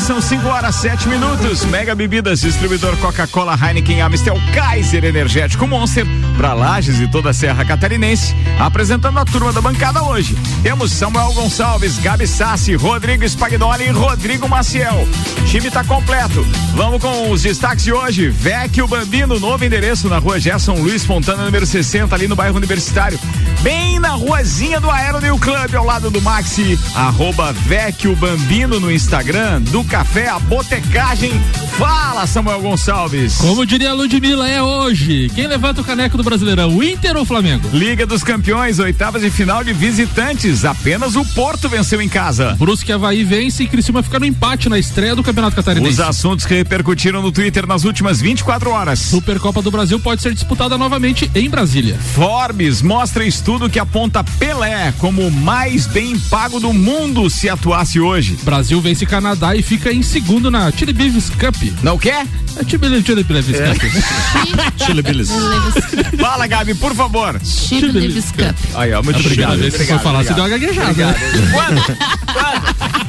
São 5 horas 7 minutos. Mega Bebidas, distribuidor Coca-Cola, Heineken, Amistel, Kaiser Energético Monster, para Lages e toda a Serra Catarinense. Apresentando a turma da bancada hoje. Temos Samuel Gonçalves, Gabi Sassi, Rodrigo Spagnoli e Rodrigo Maciel. O time tá completo. Vamos com os destaques de hoje. Vecchio Bambino, novo endereço na rua Gerson Luiz Fontana, número 60, ali no bairro Universitário. Bem na ruazinha do Aeroneu Club, ao lado do Maxi, arroba Vecchio Bambino no Instagram, do Café a Botecagem. Fala, Samuel Gonçalves. Como diria a Ludmilla, é hoje. Quem levanta o caneco do Brasileirão, o Inter ou o Flamengo? Liga dos Campeões, oitavas de final de visitantes. Apenas o Porto venceu em casa. Brusque Havaí vence e Criciúma fica no empate na estreia do Campeonato Catarinense. Os assuntos que repercutiram no Twitter nas últimas 24 horas. Supercopa do Brasil pode ser disputada novamente em Brasília. Forbes mostra estudo que aponta Pelé como o mais bem pago do mundo se atuasse hoje. Brasil vence Canadá e fica em segundo na Chili Beavis Cup. Não quer? É Chili, Chili Beavis É. Cup. Chile Billis. Fala, Gabi, por favor. Chile Davis Cup. Aí, ó, muito obrigado. que for falar, você deu uma gaguejada. né?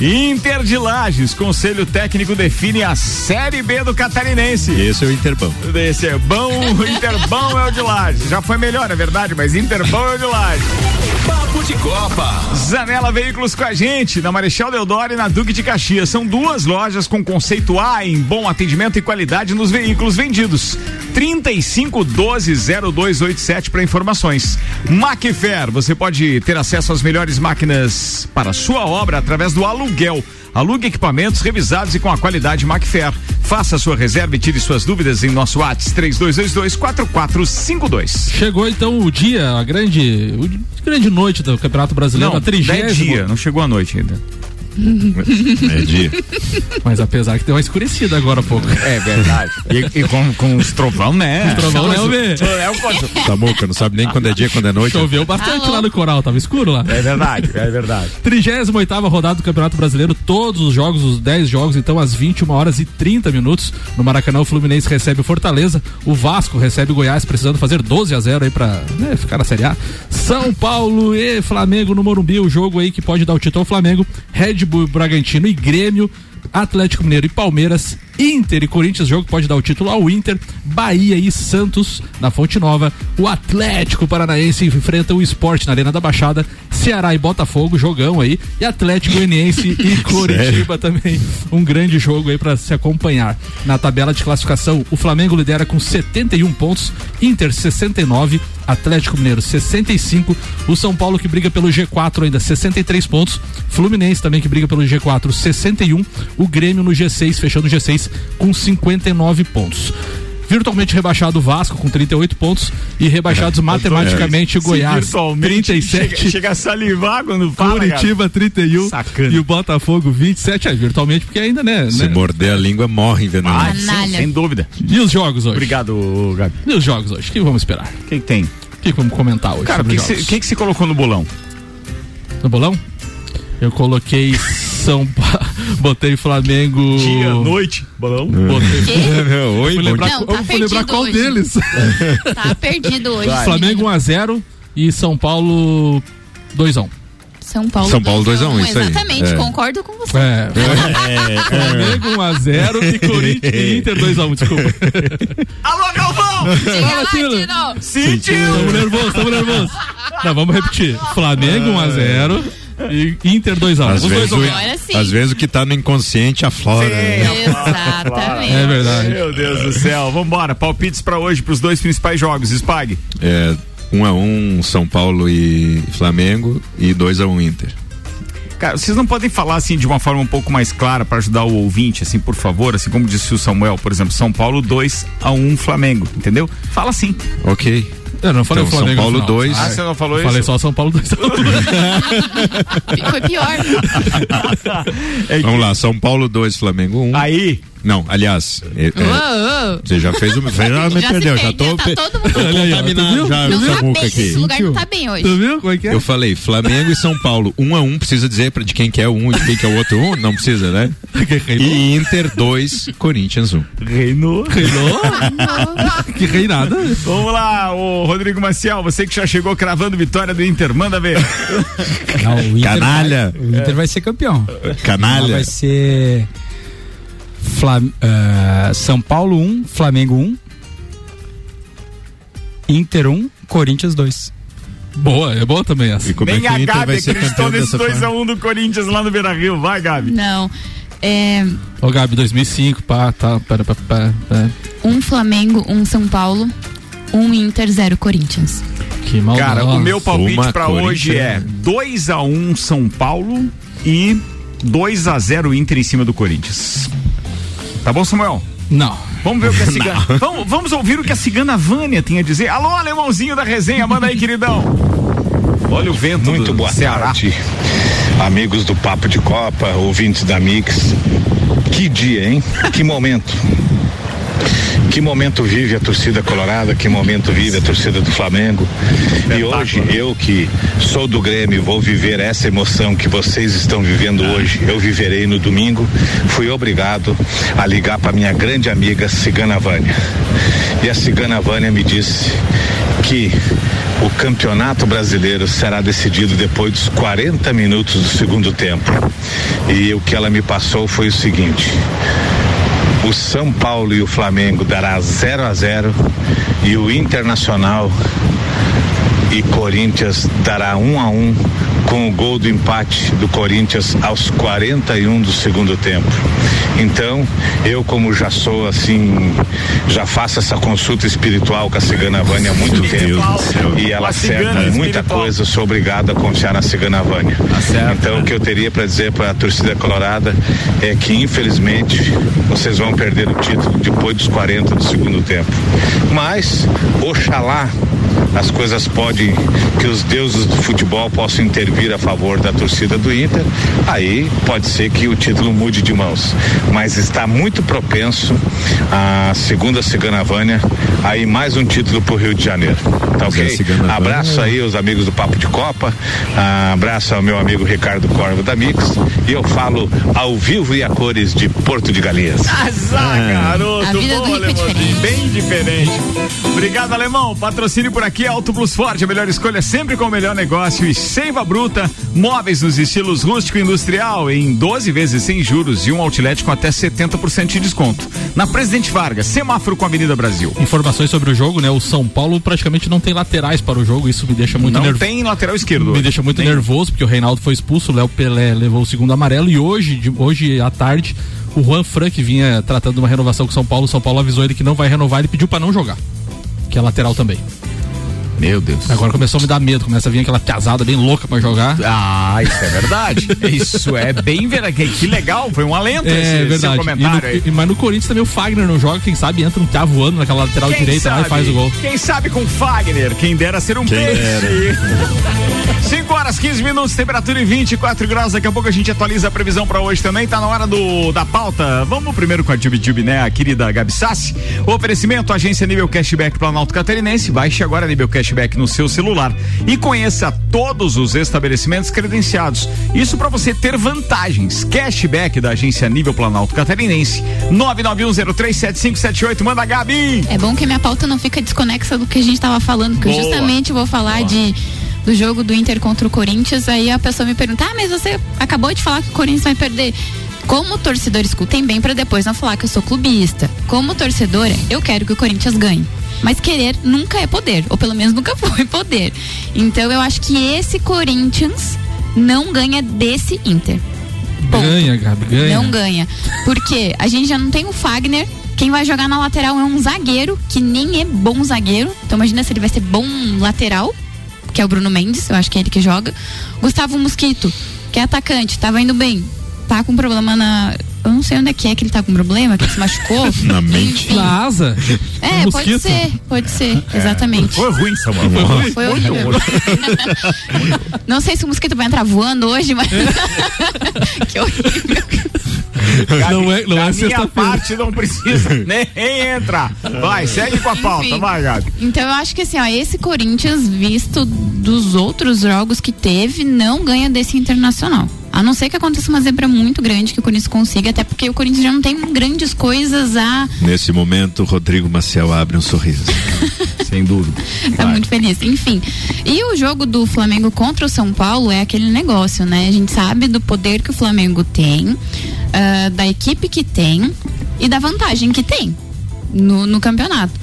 Inter de Lages, Conselho Técnico define a Série B do Catarinense. Esse é o Interbão. Esse é bom, Interbão é o de Lages. Já foi melhor, é verdade, mas Interbão é o de Lages. Papo de Copa. Zanela Veículos com a gente, na Marechal Deodoro e na Duque de Caxias. São duas lojas com conceito A em bom atendimento e qualidade nos veículos vendidos. 3512-0287 para informações. Macfair, você pode ter acesso às melhores máquinas para sua obra através do aluguel. Alugue equipamentos revisados e com a qualidade Macfair. Faça a sua reserva e tire suas dúvidas em nosso WhatsApp 3222-4452. Chegou então o dia, a grande, o, grande noite do Campeonato Brasileiro, Não, a trigésima. é dia, não chegou a noite ainda. É dia. Mas apesar que deu uma escurecida agora há pouco. É verdade. E, e com, com os trovão, né? Os trovão, né? É o coisa. Samuca, não sabe nem quando é dia, quando é noite. Choveu bastante Alô? lá no coral, tava escuro lá. É verdade, é verdade. 38 rodada do Campeonato Brasileiro, todos os jogos, os 10 jogos, então às 21 horas e 30 minutos. No Maracanã, o Fluminense recebe o Fortaleza, o Vasco recebe o Goiás, precisando fazer 12 a 0 aí pra né, ficar na Série A. São Paulo e Flamengo no Morumbi, o jogo aí que pode dar o título ao Flamengo. Red Bragantino e Grêmio. Atlético Mineiro e Palmeiras, Inter e Corinthians, jogo que pode dar o título ao Inter, Bahia e Santos na Fonte Nova, o Atlético Paranaense enfrenta o Esporte na Arena da Baixada, Ceará e Botafogo, jogão aí, e Atlético Goianiense e Coritiba também, um grande jogo aí para se acompanhar. Na tabela de classificação, o Flamengo lidera com 71 pontos, Inter 69, Atlético Mineiro 65, o São Paulo que briga pelo G4 ainda 63 pontos, Fluminense também que briga pelo G4 61, o Grêmio no G6 fechando o G6 com 59 pontos. Virtualmente rebaixado o Vasco com 38 pontos e rebaixados matematicamente o Goiás Virtualmente 37. Chega, chega a salivar quando fala. Curitiba 31 Sacana. e o Botafogo 27, é, virtualmente porque ainda né, Se né? morder a língua, morre envenenado. Ah, Canalha. sem dúvida. E os jogos hoje? Obrigado, Gabi. E os jogos hoje? O que vamos esperar? O que, que tem? O que vamos comentar hoje Cara, o sobre que, que, jogos? se- que que se colocou no bolão? No bolão? Eu coloquei São Paulo, botei Flamengo. noite, bolão. Botei. Oi, Fui lembrar, Não, eu tá fui lembrar qual hoje. deles. Tá perdido hoje. Vai. Flamengo 1x0 e São Paulo 2x1. São Paulo. São Paulo 2 a 1, isso aí. Exatamente, É. concordo com você. É. Flamengo 1x0 e Corinthians e Inter 2x1, desculpa. Alô, Galvão! Fala. Tino. Sentiu! Tamo nervoso, tamo nervoso. Não, vamos repetir. Flamengo 1x0 e Inter 2x1. Às Os vezes, dois o, sim. às vezes o que tá no inconsciente aflora. né? Exatamente. É verdade. Meu Deus do céu. Vambora, palpites pra hoje, pros dois principais jogos. Spag. É, 1 a 1 São Paulo e Flamengo e 2 a 1 Inter. Cara, vocês não podem falar assim de uma forma um pouco mais clara pra ajudar o ouvinte, assim, por favor, assim como disse o Samuel, por exemplo, São Paulo 2 a 1 Flamengo, entendeu? Fala assim. Ok. Eu não falei Então, o Flamengo São Paulo final. 2. Ah, você não falou Eu isso? Falei só São Paulo 2x1. Foi pior. É, Vamos lá, São Paulo 2, Flamengo 1. Aí, Não, aliás, é- é, Ô, ô. você já fez o. Já me Já se perdeu, já tô. tá todo mundo- contaminado já, Não tá bem, aqui. esse lugar não tá bem hoje. Tu viu como é que é? Eu falei, Flamengo e São Paulo, 1 a 1 precisa dizer pra, de quem que é um e de quem que é o outro um? Não precisa, né? E Inter 2, Corinthians 1. reinou. Reinou? que reinada. Vamos lá, o Rodrigo Maciel, você que já chegou cravando vitória do Inter, manda ver. Não, o Inter Canalha. Vai, o Inter vai ser campeão. Canalha. Vai ser Flam, ah, São Paulo 1, Flamengo 1, Inter 1, Corinthians 2. Boa, é boa também essa. E como Nem é que a Gabi acreditou nesse dessa 2x1 forma? do Corinthians lá no Beira Rio. Vai, Gabi. Não. É, Ô, Gabi, 2005, pá, tá, pera, pera, pera, pera. um Flamengo, um São Paulo, um Inter, zero Corinthians. Que mal. Cara, o meu palpite Corinthians. hoje é 2x1 São Paulo e 2x0 Inter em cima do Corinthians. Tá bom, Samuel? Não. Vamos ver o que a cigana. vamos, vamos ouvir o que a cigana Vânia tinha a dizer. Alô, alemãozinho da resenha, manda aí, queridão. Olha o vento Muito do boa Ceará. tarde, amigos do Papo de Copa, ouvintes da Mix. Que dia, hein? Que momento. Que momento vive a torcida colorada, que momento vive a torcida do Flamengo. E hoje, eu que sou do Grêmio, vou viver essa emoção que vocês estão vivendo hoje. Eu viverei no domingo. Fui obrigado a ligar para minha grande amiga Cigana Vânia. E a Cigana Vânia me disse que o campeonato brasileiro será decidido depois dos 40 minutos do segundo tempo. E o que ela me passou foi o seguinte: o São Paulo e o Flamengo dará 0 a 0 e o Internacional e Corinthians dará 1 um a 1 um, com o gol do empate do Corinthians aos 41 do segundo tempo. Então, eu como já sou assim, já faço essa consulta espiritual com a Cigana Vânia há muito tempo e ela acerta muita coisa, eu sou obrigado a confiar na Cigana Vânia. certo, então, o que eu teria para dizer para a torcida colorada é que infelizmente vocês vão perder o título depois dos 40 do segundo tempo. Mas, oxalá as coisas podem, que os deuses do futebol possam intervir a favor da torcida do Inter, aí pode ser que o título mude de mãos. Mas está muito propenso a segunda Cigana Vânia, aí mais um título pro Rio de Janeiro. Tá ok? Abraço aí os amigos do Papo de Copa, ah, abraço ao meu amigo Ricardo Corvo da Mix, e eu falo ao vivo e a cores de Porto de Galinhas. Azar, garoto. A vida do rico é diferente. Bem diferente. Obrigado, alemão. Patrocínio por aqui, Auto Plus Ford, a melhor escolha sempre com o melhor negócio. E Seiva Bruta, móveis nos estilos rústico e industrial, em 12 vezes sem juros e um outlet com até 70% de desconto. Na Presidente Vargas, semáforo com a Avenida Brasil. Informações sobre o jogo, né? O São Paulo praticamente não tem laterais para o jogo, isso me deixa muito Não nervoso. tem lateral esquerdo. Me hoje. deixa muito Tem. nervoso, porque o Reinaldo foi expulso, o Léo Pelé levou o segundo amarelo e hoje, de- hoje à tarde, o Juan Frank vinha tratando uma renovação com o São Paulo. O São Paulo avisou ele que não vai renovar, ele pediu para não jogar. Que é lateral também. Meu Deus. Agora começou a me dar medo, começa a vir aquela piazada bem louca pra jogar. Ah, isso é verdade. isso é bem verdade. Que, legal, foi um alento esse, É esse seu verdade. E comentário no- aí. e- mas no Corinthians também o Fagner não joga, quem sabe entra um tá voando naquela lateral Quem direita lá e sabe? faz o gol. Quem sabe com Fagner, quem dera ser um Quem peixe. 5 horas 15 minutos, temperatura em 24 graus. Daqui a pouco a gente atualiza a previsão pra hoje também. Tá na hora do da pauta. Vamos primeiro com a Tube Tube, né? A querida Gabi Sassi. O oferecimento agência Nível Cashback Planalto Catarinense. Baixe agora Nível Cashback no seu celular e conheça todos os estabelecimentos credenciados. Isso pra você ter vantagens. Cashback da agência Nível Planalto Catarinense. 991037578. Manda Gabi. É bom que minha pauta não fica desconexa do que a gente tava falando, porque eu Boa. justamente vou falar de do jogo do Inter contra o Corinthians, aí a pessoa me pergunta: "Ah, mas você acabou de falar que o Corinthians vai perder". Como torcedor, escutem bem pra depois não falar que eu sou clubista. Como torcedora, eu quero que o Corinthians ganhe. Mas querer nunca é poder, ou pelo menos nunca foi poder. Então eu acho que esse Corinthians não ganha desse Inter. Ponto. Ganha, Gabi, ganha. Não ganha. Porque a gente já não tem o Fagner. Quem vai jogar na lateral é um zagueiro, que nem é bom zagueiro. Então imagina se ele vai ser bom lateral, que é o Bruno Mendes, eu acho que é ele que joga. Gustavo Mosquito, que é atacante, tava indo bem. Tá com problema na. Eu não sei onde é que é que ele tá com problema, que ele se machucou. Na mente. Enfim. Na asa. É, No pode ser, pode ser, exatamente. Foi ruim, Samuel. Foi horrível. Não sei se o mosquito vai entrar voando hoje, mas. que horrível. Não é, não da é minha parte não precisa nem entrar. Vai, segue com a pauta, Enfim. vai, Gabi. Então eu acho que assim, ó, esse Corinthians, visto dos outros jogos que teve, não ganha desse internacional. A não ser que aconteça uma zebra muito grande que o Corinthians consiga, até porque o Corinthians já não tem grandes coisas a. Nesse momento, Rodrigo Maciel abre um sorriso. Sem dúvida. Tá muito feliz. Enfim. E o jogo do Flamengo contra o São Paulo é aquele negócio, né? A gente sabe do poder que o Flamengo tem, uh, da equipe que tem e da vantagem que tem no, no campeonato.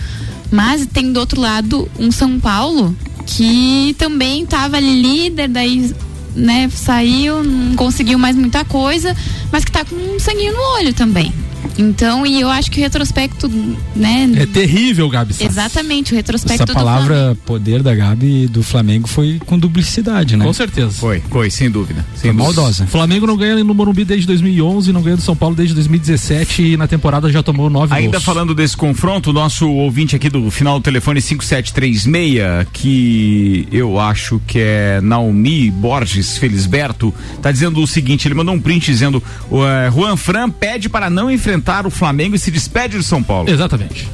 Mas tem do outro lado um São Paulo que também estava líder, daí né, saiu, não conseguiu mais muita coisa, mas que está com um sanguinho no olho também. Então, e eu acho que o retrospecto, né? É terrível, Gabi. Sass. Exatamente, o retrospecto Essa palavra poder da Gabi do Flamengo foi com duplicidade, né? Com certeza. Foi, foi, sem dúvida. Sem foi maldosa. Flamengo não ganha no Morumbi desde 2011, não ganha do São Paulo desde 2017 e na temporada já tomou nove Ainda gols. falando desse confronto, nosso ouvinte aqui do final do telefone 5736, que eu acho que é Naomi Borges Felisberto, tá dizendo o seguinte, ele mandou um print dizendo, uh, Juan Fran pede para não enfrentar o Flamengo e se despede do São Paulo. Exatamente.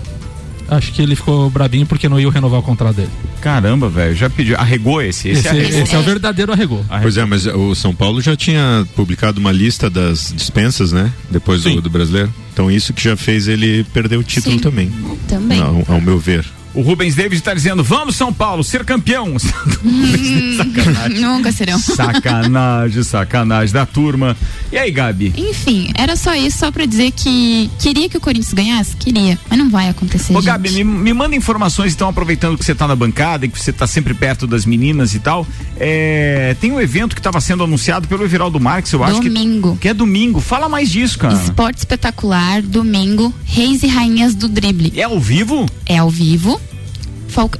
Acho que ele ficou brabinho porque não ia renovar o contrato dele. Caramba, velho, já pediu, arregou esse? Esse, esse, é, esse é, o verdadeiro arregou. arregou. Pois é, mas o São Paulo já tinha publicado uma lista das dispensas, né? Depois do, do, brasileiro. Então isso que já fez ele perder o título Sim, também. Também. Ao, ao meu ver. O Rubens David está dizendo: vamos, São Paulo, ser campeão. sacanagem. Nunca serão. Sacanagem, sacanagem da turma. E aí, Gabi? Enfim, era só isso, só para dizer que queria que o Corinthians ganhasse? Queria, mas não vai acontecer. Ô, gente. Gabi, me, me manda informações, então, aproveitando que você está na bancada e que você está sempre perto das meninas e tal. É, tem um evento que estava sendo anunciado pelo Everaldo Marques, eu acho domingo. que. Domingo. Que é domingo. Fala mais disso, cara. Esporte espetacular, domingo, Reis e Rainhas do Drible. É ao vivo? É ao vivo.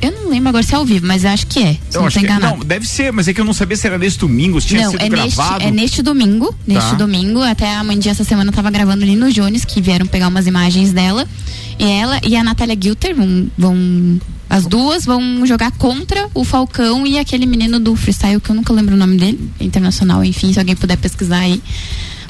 Eu não lembro agora se é ao vivo, mas acho que é. Se eu não enganado. Que, não, deve ser, mas é que eu não sabia se era nesse domingo, se tinha não, sido é gravado. Neste, é neste domingo. Neste Tá. domingo. Até a mãe de essa semana tava gravando ali no Jones, que vieram pegar umas imagens dela. E ela e a Natália Gilter vão. vão as duas vão jogar contra o Falcão e aquele menino do freestyle que eu nunca lembro o nome dele, internacional, enfim, se alguém puder pesquisar aí.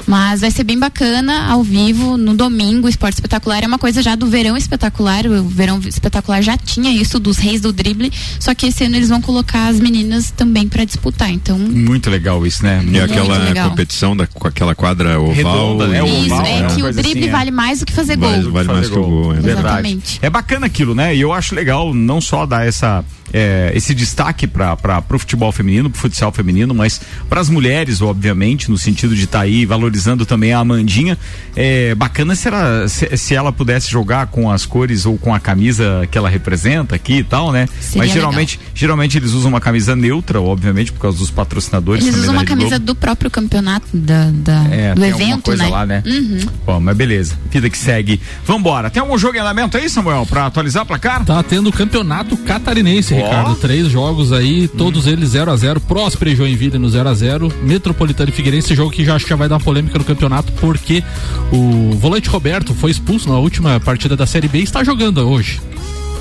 Mas vai ser bem bacana ao vivo no domingo. Esporte espetacular é uma coisa já do verão espetacular. O verão espetacular já tinha isso dos reis do drible. Só que esse ano eles vão colocar as meninas também para disputar. Então. Muito legal isso, né? E aquela legal. competição da, com aquela quadra oval. Redonda, né? e- Isso, oval, é né? que o drible assim, é. vale mais do que fazer Vale- gol. vale mais Fazer que o gol, é. Verdade. É bacana aquilo, né? E eu acho legal não só dar essa é, esse destaque para o futebol feminino, pro futsal feminino, mas para as mulheres, obviamente, no sentido de estar aí valorizando também a Amandinha. É bacana se ela, se, se ela pudesse jogar com as cores ou com a camisa que ela representa aqui e tal, né? Seria mas geralmente, geralmente eles usam uma camisa neutra, obviamente, por causa dos patrocinadores. Eles usam uma camisa do próprio campeonato da, da- É, do evento, coisa né? lá, né? Uhum. Bom, mas beleza. Vida que segue. Vambora. Tem algum jogo em andamento aí, Samuel, pra atualizar o placar? Tá tendo o campeonato catarinense, Ó. Ricardo. Três jogos aí, todos eles 0 a 0 Próspera e Joinville no 0 a 0 Metropolitano e Figueirense, jogo que já acho que já vai dar uma polêmica no campeonato, porque o volante Roberto foi expulso na última partida da Série B e está jogando hoje.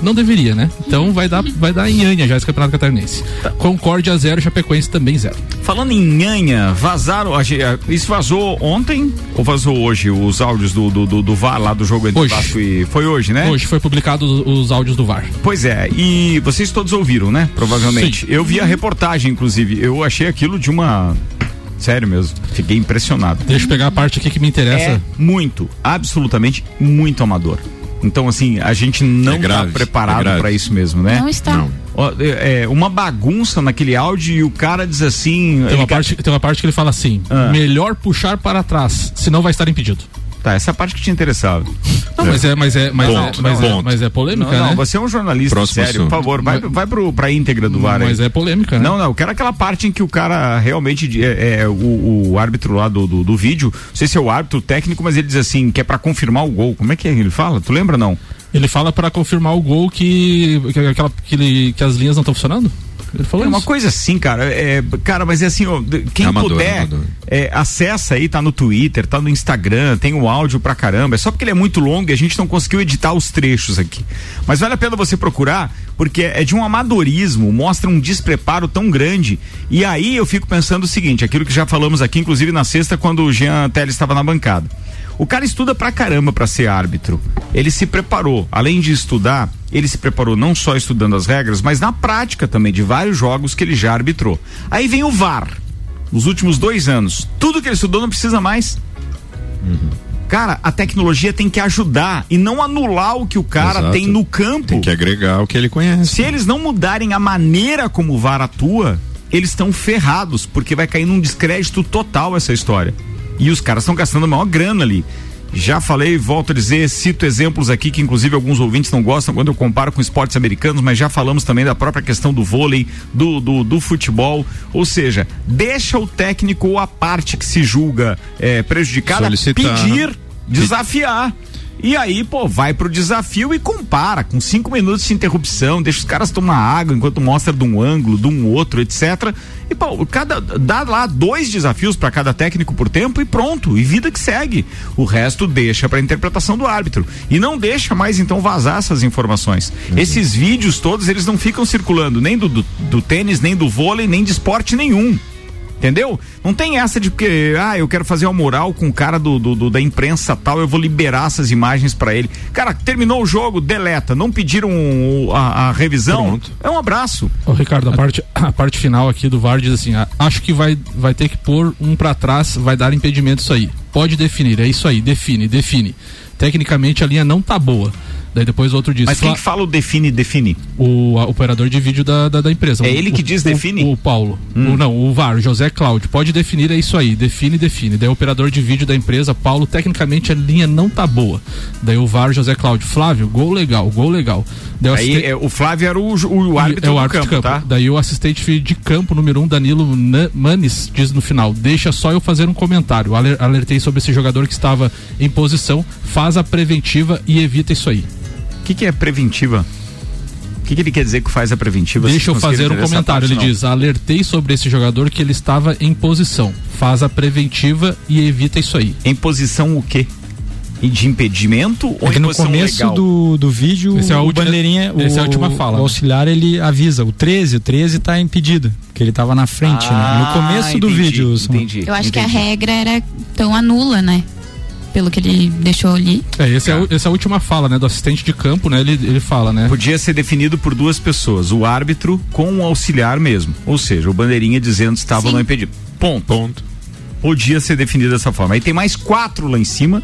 Não deveria, né? Então vai dar, vai dar em Anha já esse campeonato catarinense. Concórdia 0, Chapecoense também 0. Falando em nhanha, vazaram. Isso vazou ontem ou vazou hoje os áudios do, do, do, do VAR lá do jogo entre Hoje. Vasco e. Foi hoje, né? Hoje foi publicado os, os áudios do VAR. Pois é, e vocês todos ouviram, né? Provavelmente. Sim. Eu vi a reportagem, inclusive. Eu achei aquilo de uma. Sério mesmo. Fiquei impressionado. Deixa eu pegar a parte aqui que me interessa. É muito, absolutamente muito amador. Então, assim, a gente não É grave, tá preparado é pra isso mesmo, né? Não está. Não. Ó, é, é, uma bagunça naquele áudio e o cara diz assim. Tem uma, quer- parte, tem uma parte que ele fala assim: Ah. melhor puxar para trás, senão vai estar impedido. Tá, essa parte que te interessava. Não, mas é, mas é, mas, Ponto, é, mas, é, ponto. mas é polêmica, Não, não, né? você é um jornalista Próximo sério, assunto. por favor, vai, vai pro, pra íntegra do VAR aí. Mas é polêmica, né? Não, não, eu quero aquela parte em que o cara realmente é, é, o, o árbitro lá do, do, do vídeo, não sei se é o árbitro técnico, mas ele diz assim, que é pra confirmar o gol. Como é que ele fala? Tu lembra não? Ele fala para confirmar o gol que, que, aquela, que, ele- que as linhas não estão funcionando? Ele falou É uma isso. coisa assim, cara. É, cara, mas é assim, ó, quem Amador, puder, amador. é, acessa aí, tá no Twitter, tá no Instagram, tem o áudio pra caramba. É só porque ele é muito longo e a gente não conseguiu editar os trechos aqui. Mas vale a pena você procurar, porque é de um amadorismo, mostra um despreparo tão grande. E aí eu fico pensando o seguinte, aquilo que já falamos aqui, inclusive na sexta, quando o Jean Teles estava na bancada. O cara estuda pra caramba pra ser árbitro. Ele se preparou. Além de estudar, ele se preparou não só estudando as regras, mas na prática também de vários jogos que ele já arbitrou. Aí vem o VAR. nos últimos dois anos, tudo que ele estudou não precisa mais. Cara, a tecnologia tem que ajudar e não anular o que o cara Exato. tem no campo. Tem que agregar o que ele conhece. Se eles não mudarem a maneira como o VAR atua, eles estão ferrados, porque vai cair num descrédito total essa história. E os caras estão gastando a maior grana ali. Já falei, volto a dizer, cito exemplos aqui que inclusive alguns ouvintes não gostam quando eu comparo com esportes americanos, mas já falamos também da própria questão do vôlei, do, do, do futebol. Ou seja, deixa o técnico ou a parte que se julga eh, prejudicada Solicitar, pedir, desafiar. E aí, pô, vai pro desafio e compara, com cinco minutos de interrupção, deixa os caras tomar água enquanto mostra de um ângulo, de um outro, etc. E, pô, cada, dá lá dois desafios para cada técnico por tempo e pronto, e vida que segue. O resto deixa pra interpretação do árbitro. E não deixa mais, então, vazar essas informações. Esses vídeos todos, eles não ficam circulando nem do, do, do tênis, nem do vôlei, nem de esporte nenhum. Entendeu? Não tem essa de porque, ah, eu quero fazer uma moral com o cara do, do- do- da imprensa tal, eu vou liberar essas imagens pra ele. Cara, terminou o jogo, deleta. Não pediram a, a revisão? Pronto. É um abraço. Ô, Ricardo, a parte, a parte final aqui do VAR diz assim: ah, acho que vai, vai ter que pôr um pra trás, vai dar impedimento isso aí. Pode definir, é isso aí, define, define. Tecnicamente a linha não tá boa. Daí depois o outro diz: Mas quem "Fla- que fala o define, define? o a- operador de vídeo da, da, da empresa. É O- ele que o- diz o- define? O, Paulo. O, não, o VAR, o José Cláudio. Pode definir, é isso aí. Define, define. Daí o operador de vídeo da empresa, Paulo, tecnicamente a linha não tá boa. Daí o VAR, José Cláudio. Flávio, gol legal, gol legal. Daí o Aí é, o Flávio era o, o árbitro, é o do árbitro campo, de campo. tá? Daí o assistente de campo número um, Danilo Manes, diz no final: Deixa só eu fazer um comentário. Aler- Alertei sobre esse jogador que estava em posição, faz a preventiva e evita isso aí. O que, que é preventiva? O que, que ele quer dizer que faz a preventiva? Deixa eu fazer um comentário. parte, Ele não? diz: alertei sobre esse jogador que ele estava em posição. Faz a preventiva e evita isso aí. Em posição o quê? E de impedimento ou É que em no começo legal? do, do vídeo, Esse é a o última- bandeirinha, o, essa é a última fala, o né? auxiliar, ele avisa, o 13, o 13 tá impedido, porque ele tava na frente, né? No Ah, começo do entendi, vídeo. Samuel. Entendi. Eu acho que a entendi. regra era tão anula, né? Pelo que ele deixou ali. É, esse é, essa é a última fala, né? Do assistente de campo, né? Ele, ele fala, né? Podia ser definido por duas pessoas, o árbitro com o auxiliar mesmo. Ou seja, o bandeirinha dizendo se estava não impedido. Ponto. Ponto. Podia ser definido dessa forma. Aí tem mais quatro lá em cima.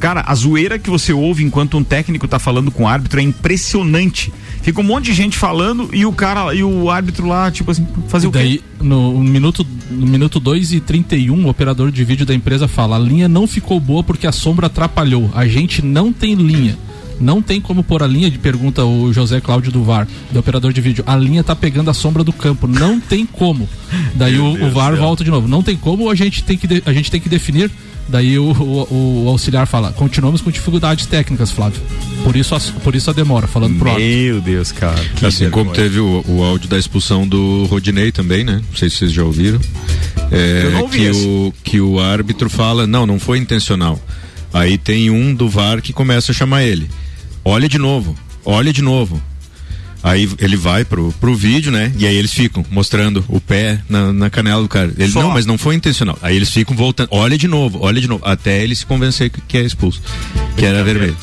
Cara, a zoeira que você ouve enquanto um técnico tá falando com o árbitro é impressionante. Fica um monte de gente falando e o cara e o árbitro lá, tipo assim, fazer o quê? Daí, no, no minuto no minuto 2 e 31, o operador de vídeo da empresa fala: a linha não ficou boa porque a sombra atrapalhou. A gente não tem linha. Não tem como pôr a linha de pergunta o José Cláudio do VAR, do operador de vídeo. A linha tá pegando a sombra do campo. Não tem como. Daí o, o VAR volta de novo. Não tem como, a gente tem que, de- a gente tem que definir. Daí o, o- o auxiliar fala: continuamos com dificuldades técnicas, Flávio. Por isso, a, por isso a demora, falando pro árbitro. Meu Deus, cara. que assim como teve o, o áudio da expulsão do Rodinei também, né? Não sei se vocês já ouviram. É, Eu não ouvi que, esse. o, que o árbitro fala, não, não foi intencional. Aí tem um do VAR que começa a chamar ele. Olha de novo, olha de novo. Aí ele vai pro, pro vídeo, né? E aí eles ficam mostrando o pé na, na canela do cara. Ele, Só. não, mas não foi intencional. Aí eles ficam voltando, olha de novo, olha de novo, até ele se convencer que, que é expulso. Que era vermelho.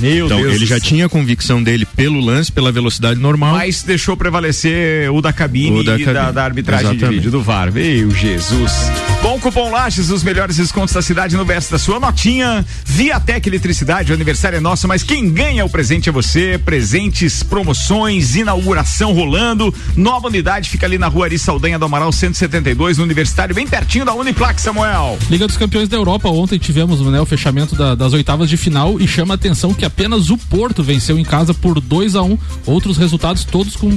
Meu Então Deus ele já tinha a convicção dele pelo lance, pela velocidade normal. Mas deixou prevalecer o da cabine O da e da, cabine. da arbitragem de Exatamente. vídeo do VAR. Meu Jesus. Bom, cupom Lages, os melhores descontos da cidade no verso da sua notinha. Viatec Eletricidade, o aniversário é nosso, mas quem ganha o presente é você. Presentes, promoções, inauguração rolando. Nova unidade fica ali na rua Ari Saldanha do Amaral 172, no Universitário, bem pertinho da Uniplac, Samuel. Liga dos Campeões da Europa, ontem tivemos né, o fechamento da- das oitavas de final e chama a atenção que apenas o Porto venceu em casa por 2 a 1 Outros resultados todos com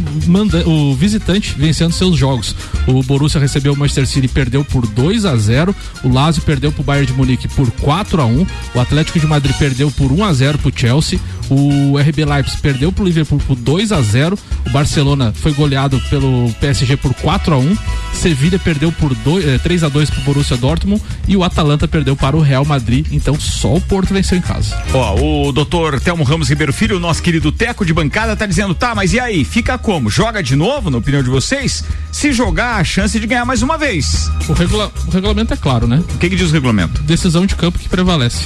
o visitante vencendo seus jogos. O Borussia recebeu o Manchester City e perdeu por 2 a 0 O Lazio perdeu pro Bayern de Munique por 4 a 1 O Atlético de Madrid perdeu por 1 a 0 pro Chelsea. O RB Leipzig perdeu pro Liverpool por 2 a 0 O Barcelona foi goleado pelo PSG por 4 a 1 Sevilha perdeu por dois, eh, 3 a 2 pro Borussia Dortmund e o Atalanta perdeu para o Real Madrid. Então só o Porto venceu em casa. Ó, o doutor Telmo Ramos Ribeiro Filho, o nosso querido Teco de bancada, tá dizendo, tá, mas e aí? Fica como? Joga de novo, na opinião de vocês? Se jogar, a chance de ganhar mais uma vez. O, regula- o regulamento é claro, né? O que, que diz o regulamento? Decisão de campo que prevalece.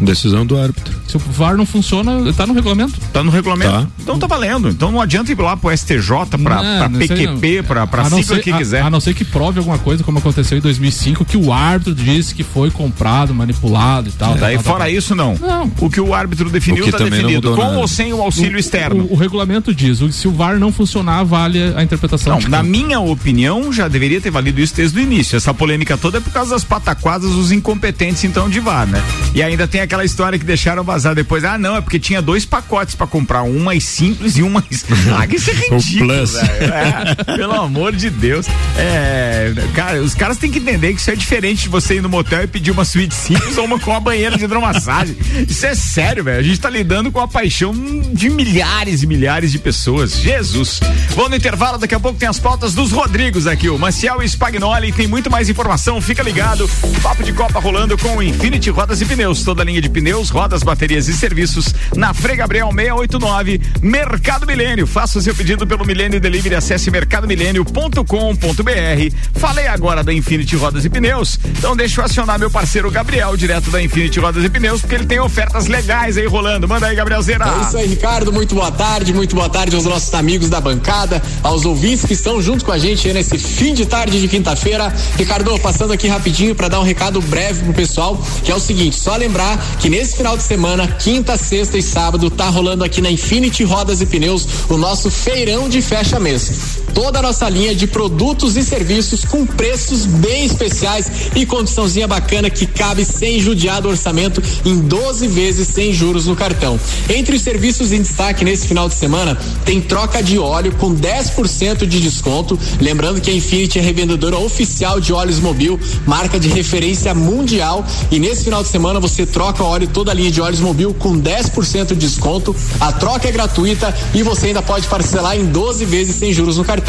Decisão do árbitro. Se o VAR não funciona, tá no regulamento. Tá no regulamento. Tá. Então tá valendo. Então não adianta ir lá pro STJ, pra, Não, pra não sei PQP, não. pra, pra A sigla ser- que a- quiser. A, não ser que prove alguma coisa, como aconteceu em 2005, que o árbitro disse que foi comprado, manipulado e tal. Daí tal, tal, fora tal. isso, não. Não. O que o árbitro definiu O que tá definido. Com nada. ou sem o auxílio externo. O, o regulamento diz, o- se o VAR não funcionar, vale a interpretação. Não, na minha opinião, já deveria ter valido isso desde o início. Essa polêmica toda é por causa das pataquadas dos incompetentes, então, de VAR, né? E ainda tem aquela história que deixaram vazar depois. Ah, não, é porque tinha dois pacotes pra comprar, um mais simples e um mais. Ah, que isso é ridículo. É, pelo amor de Deus. É, cara, os caras têm que entender que isso é diferente de você ir no motel e pedir uma suíte simples ou uma com uma banheira de hidromassagem. Isso é sério, velho. A gente tá lidando com a paixão de milhares e milhares de pessoas. Jesus. Vamos no intervalo, daqui a pouco tem as pautas dos Rodrigos aqui, o Maciel e Spagnoli. Tem muito mais informação, fica ligado. Papo de Copa rolando com o Infinity Rodas e Pneus. Toda a linha de pneus, rodas, baterias e serviços na Frei Gabriel 689, Mercado Milênio. Faça o seu pedido pelo Milênio Delivery, acesse mercadomilênio.com.br. Falei agora da Infinity Rodas e Pneus, então deixa eu acionar meu parceiro Gabriel, direto da Infinity Rodas e Pneus, porque ele tem ofertas legais aí rolando. Manda aí, Gabriel Zera. É isso aí, Ricardo. Muito boa tarde, muito boa tarde aos nossos amigos da bancada, aos ouvintes que estão junto com a gente nesse fim de tarde de quinta-feira. Ricardo, passando aqui rapidinho para dar um recado breve pro pessoal, que é o seguinte: só lembrar que nesse final de semana, quinta, sexta e sábado, tá rolando aqui na Infinity Rodas e Pneus o nosso feirão de fecha mês. Toda a nossa linha de produtos e serviços com preços bem especiais e condiçãozinha bacana que cabe sem judiar do orçamento em 12 vezes sem juros no cartão. Entre os serviços em destaque nesse final de semana, tem troca de óleo com 10% de desconto. Lembrando que a Infinity é revendedora oficial de óleos Mobil, marca de referência mundial. E nesse final de semana você troca óleo, toda a linha de óleos Mobil com 10% de desconto. A troca é gratuita e você ainda pode parcelar em 12 vezes sem juros no cartão.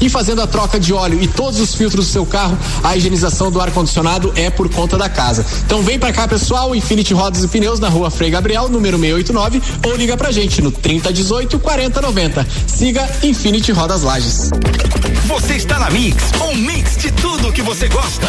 E fazendo a troca de óleo e todos os filtros do seu carro, a higienização do ar-condicionado é por conta da casa. Então vem pra cá, pessoal, Infinity Rodas e Pneus na rua Frei Gabriel, número 689, ou liga pra gente no 3018 4090. Siga Infinity Rodas Lages. Você está na Mix, um mix de tudo que você gosta.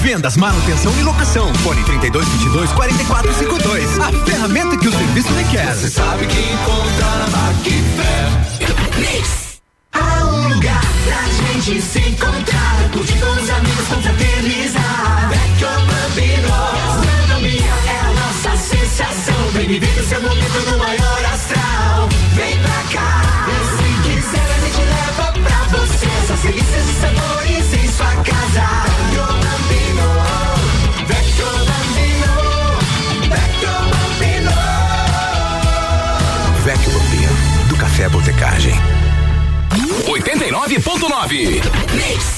Vendas, manutenção e locação. Fone 3222 4452. A ferramenta que o serviço requer. Você sabe que encontra na Macfer. Há um lugar pra gente se encontrar, curtir com os amigos, confraternizar. Vecchio Bambino, gastronomia é a nossa sensação. Vem viver o seu momento no maior astral. Vem pra cá, e se quiser a gente leva pra você essas delícias e sabores em sua casa. Café Botecagem. 89.9.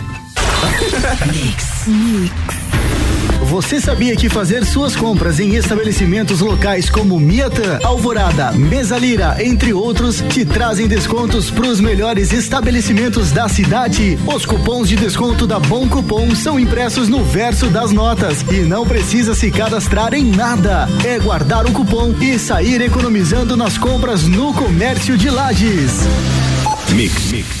Você sabia que fazer suas compras em estabelecimentos locais como Miatã, Alvorada, Mesalira, entre outros, te trazem descontos para os melhores estabelecimentos da cidade? Os cupons de desconto da Bom Cupom são impressos no verso das notas e não precisa se cadastrar em nada. É guardar o cupom e sair economizando nas compras no comércio de Lages. Mix.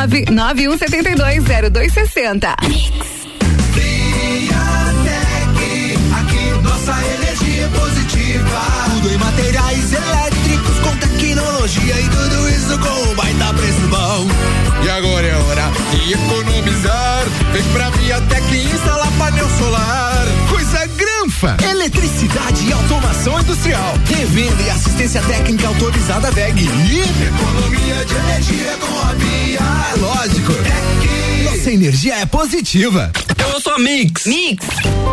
91720260. Aqui nossa energia positiva. Tudo em materiais elétricos com tecnologia e tudo isso com um baita preço bom. E agora é hora de economizar. Vem pra Viatec e instalar painel solar. Eletricidade e automação industrial. Revenda e assistência técnica autorizada VEG. E economia de energia com a Via. É lógico. É que nossa energia é positiva. Eu sou a Mix. Mix.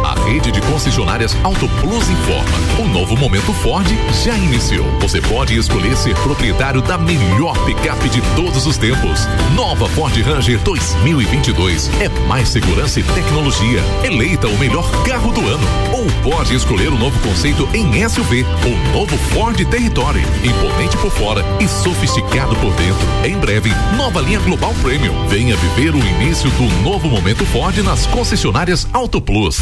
A rede de concessionárias Auto Plus informa. O novo momento Ford já iniciou. Você pode escolher ser proprietário da melhor picape de todos os tempos. Nova Ford Ranger 2022 é mais segurança e tecnologia. Eleita o melhor carro do ano. Ou pode escolher o novo conceito em SUV, o novo Ford Territory, imponente por fora e sofisticado por dentro. Em breve, nova linha Global Premium. Venha viver o início do novo momento Ford nas concessionárias Auto Plus.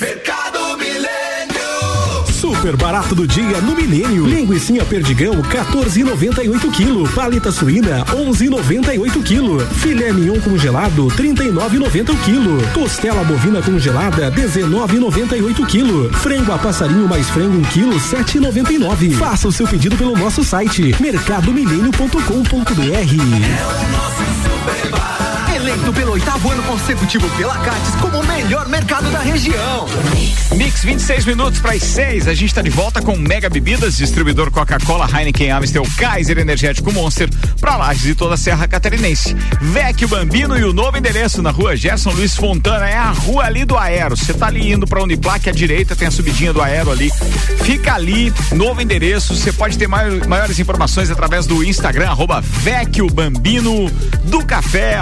Mercado Milênio. Super barato do dia no Milênio. Linguiça perdigão 14,98 kg. Paleta suína 11,98 kg. Filé mignon congelado 39,90 o quilo. Costela bovina congelada 19,98 kg. Frango a passarinho mais frango 1 kg 7,99. Faça o seu pedido pelo nosso site mercadomilênio.com.br. Eleito pelo oitavo ano consecutivo pela Cates como o melhor mercado da região. Mix 26 minutos para as 6. A gente está de volta com Mega Bebidas, distribuidor Coca-Cola, Heineken, Amstel, Kaiser Energético Monster, para Lages e toda a Serra Catarinense. Vecchio Bambino e o novo endereço na rua Gerson Luiz Fontana é a rua ali do Aero. Você tá ali indo para Uniplac à direita, tem a subidinha do Aero ali. Fica ali, novo endereço. Você pode ter maior- maiores informações através do Instagram, arroba Vecchio Bambino do Café,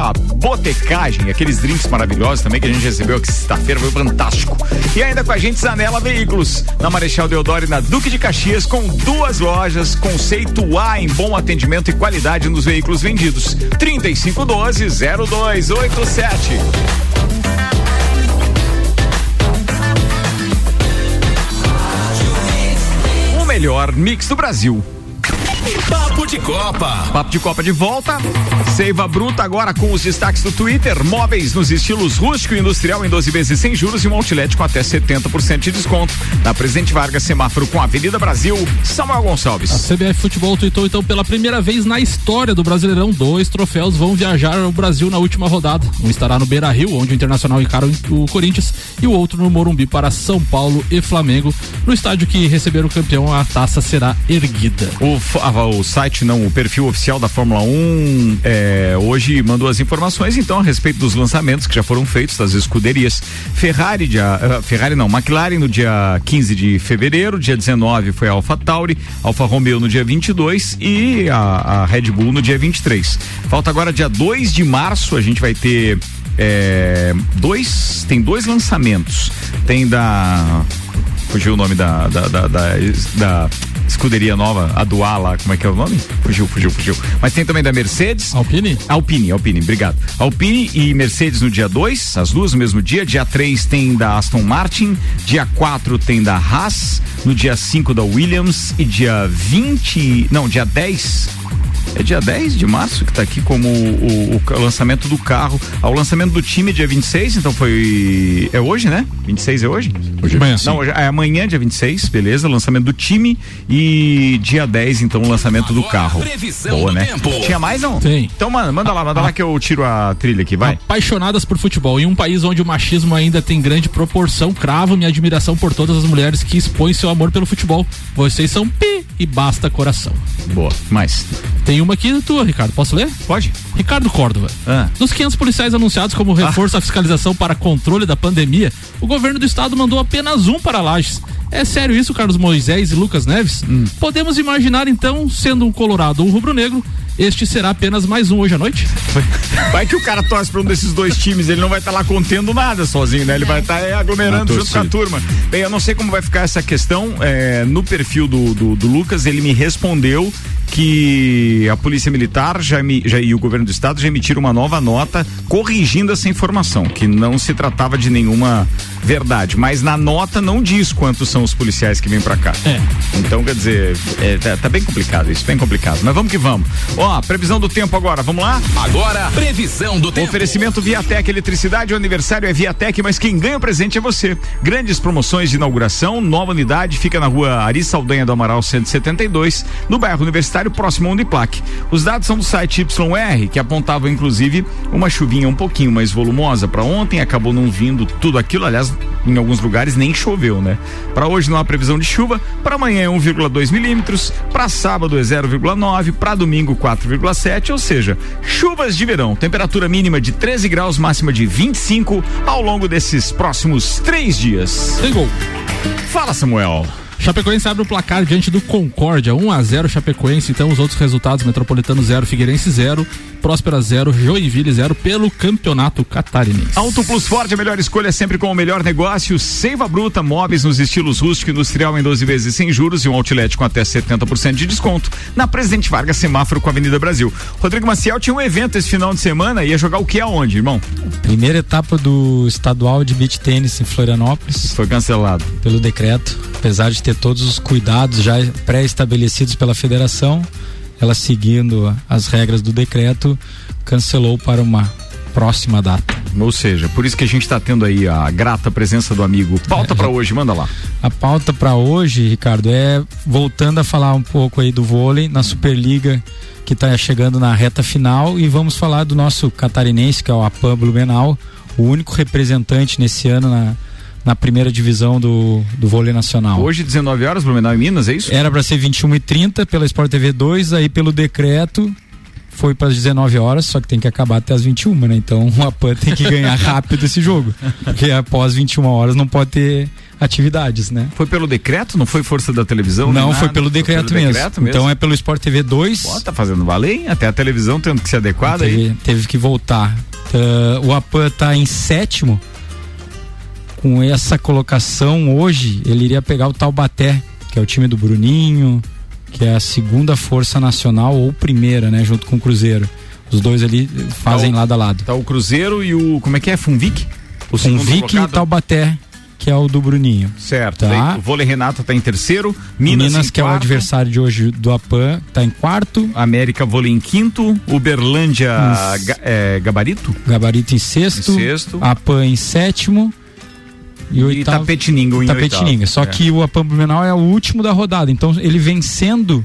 Botecagem, aqueles drinks maravilhosos também que a gente recebeu aqui sexta-feira, foi fantástico. E ainda com a gente Zanela Veículos, na Marechal Deodoro e na Duque de Caxias, com duas lojas, conceito A em bom atendimento e qualidade nos veículos vendidos. 3512 0287. O melhor mix do Brasil. Papo de Copa. Papo de Copa de volta. Seiva Bruta agora com os destaques do Twitter. Móveis nos estilos rústico e industrial em 12 vezes sem juros e um outlet com até 70% de desconto. Na Presidente Vargas, semáforo com a Avenida Brasil, Samuel Gonçalves. A CBF Futebol tweetou então pela primeira vez na história do Brasileirão, dois troféus vão viajar ao Brasil na última rodada. Um estará no Beira Rio, onde o Internacional encara o Corinthians, e o outro no Morumbi para São Paulo e Flamengo. No estádio que receber o campeão, a taça será erguida. O, fa- ah, o site não, o perfil oficial da Fórmula 1 é, hoje mandou as informações, então, a respeito dos lançamentos que já foram feitos das escuderias. Ferrari, dia, uh, Ferrari não, McLaren no dia 15 de fevereiro, dia 19 foi a Alfa Tauri, Alfa Romeo no dia 22 e a, a Red Bull no dia 23. Falta agora dia 2 de março, a gente vai ter é, dois, tem dois lançamentos. Tem da fugiu o nome da da, da, da, da escuderia nova, a Dual lá, como é que é o nome? Fugiu, fugiu, fugiu. Mas tem também da Mercedes. Alpine? Alpine, Alpine, obrigado. Alpine e Mercedes no dia 2, as duas no mesmo dia. Dia 3 tem da Aston Martin, dia 4 tem da Haas, no dia 5 da Williams e dia 20, não, dia 10 é dia 10 de março que tá aqui como o, o, o lançamento do carro. Ao lançamento do time é dia 26, então foi. É hoje, né? 26 é hoje? Hoje amanhã. Não, hoje, é amanhã, dia 26, beleza? Lançamento do time e dia 10, então, o lançamento do carro. Boa, né? Tinha mais não? Tem. Então, mano, manda lá, manda lá que eu tiro a trilha aqui, vai. Apaixonadas por futebol. Em um país onde o machismo ainda tem grande proporção, cravo minha admiração por todas as mulheres que expõem seu amor pelo futebol. Vocês são pi e basta coração. Boa. Mais. Tem uma aqui tua, Ricardo. Posso ler? Pode. Ricardo Córdova. Ah. Dos 500 policiais anunciados como reforço à fiscalização para controle da pandemia, o governo do estado mandou apenas um para Lages. É sério isso, Carlos Moisés e Lucas Neves? Hum. Podemos imaginar então, sendo um colorado ou um rubro-negro, este será apenas mais um hoje à noite? Vai que o cara torce pra um desses dois times, ele não vai estar lá contendo nada sozinho, né? Ele vai estar aglomerando Na junto com a turma. Bem, eu não sei como vai ficar essa questão. é, no perfil do, do, do Lucas, ele me respondeu que a Polícia Militar já, me, já, e o governo do estado já emitiram uma nova nota corrigindo essa informação, que não se tratava de nenhuma verdade. Mas na nota não diz quantos são os policiais que vêm pra cá. É. Então, quer dizer, é, tá, tá bem complicado isso, bem complicado. Mas vamos que vamos. Ó, previsão do tempo agora, vamos lá? Agora, previsão do tempo. Oferecimento Viatec Eletricidade, o aniversário é Viatec, mas quem ganha o presente é você. Grandes promoções de inauguração, nova unidade, fica na rua Ari Saldanha do Amaral 172, no bairro Universitário, próximo ao Uniplac. Os dados são do site YR, que apontavam inclusive uma chuvinha um pouquinho mais volumosa para ontem, acabou não vindo tudo aquilo, aliás, em alguns lugares nem choveu, né? Para hoje não há previsão de chuva, para amanhã é 1,2 milímetros, para sábado é 0,9, para domingo 4,7, ou seja, chuvas de verão. Temperatura mínima de 13 graus, máxima de 25 ao longo desses próximos três dias. Tem gol. Fala, Samuel. Chapecoense abre o placar diante do Concórdia, 1 a 0 Chapecoense, então os outros resultados, Metropolitano 0, Figueirense 0, Próspera 0, Joinville 0 pelo Campeonato Catarinense. Auto Plus Ford, a melhor escolha sempre com o melhor negócio. Seiva Bruta, móveis nos estilos rústico e industrial em 12 vezes sem juros e um outlet com até 70% de desconto. Na Presidente Vargas, semáforo com a Avenida Brasil. Rodrigo Maciel tinha um evento esse final de semana, ia jogar o que aonde, irmão? Primeira etapa do estadual de beach tênis em Florianópolis. Foi cancelado. Pelo decreto. Apesar de ter todos os cuidados já pré-estabelecidos pela federação, ela seguindo as regras do decreto, cancelou para uma próxima data. Ou seja, por isso que a gente está tendo aí a grata presença do amigo. Pauta para hoje, manda lá. A pauta para hoje, Ricardo, é voltando a falar um pouco aí do vôlei na Superliga que está chegando na reta final e vamos falar do nosso catarinense, que é o Apan Blumenau, o único representante nesse ano na, na primeira divisão do, do vôlei nacional. Hoje, 19 horas, Blumenau em Minas, é isso? Era para ser 21 e 30 pela Sport TV 2, aí pelo decreto foi para as 19 horas, só que tem que acabar até as 21, né? Então o Apan tem que ganhar rápido esse jogo, porque após 21 horas não pode ter atividades, né? Foi pelo decreto, não foi força da televisão? Não, foi pelo decreto, pelo mesmo. decreto mesmo. Então é pelo Sport TV 2. Pô, tá fazendo valer, hein? Até a televisão tendo que se adequar aí. teve, teve que voltar. Ah, o Apan tá em sétimo. Com essa colocação hoje, ele iria pegar o Taubaté, que é o time do Bruninho, que é a segunda força nacional ou primeira, né, junto com o Cruzeiro. Os dois ali fazem Tá o- lado a lado. Tá o Cruzeiro e o. Como é que é? Funvic? O O segundo Vic e? Taubaté, que é o do Bruninho. Certo. Tá. O vôlei Renato tá em terceiro. Minas, Minas, em que é o quarto, adversário de hoje do Apan, tá em quarto. América Vôlei em quinto. Uberlândia. Ga- é, Gabarito. Gabarito em sexto. Em sexto. Apan em sétimo. E, E oitavo, Tapetininga em Tapetininga. oitavo. Só É. que o Apan Blumenau é o último da rodada. Então, ele vencendo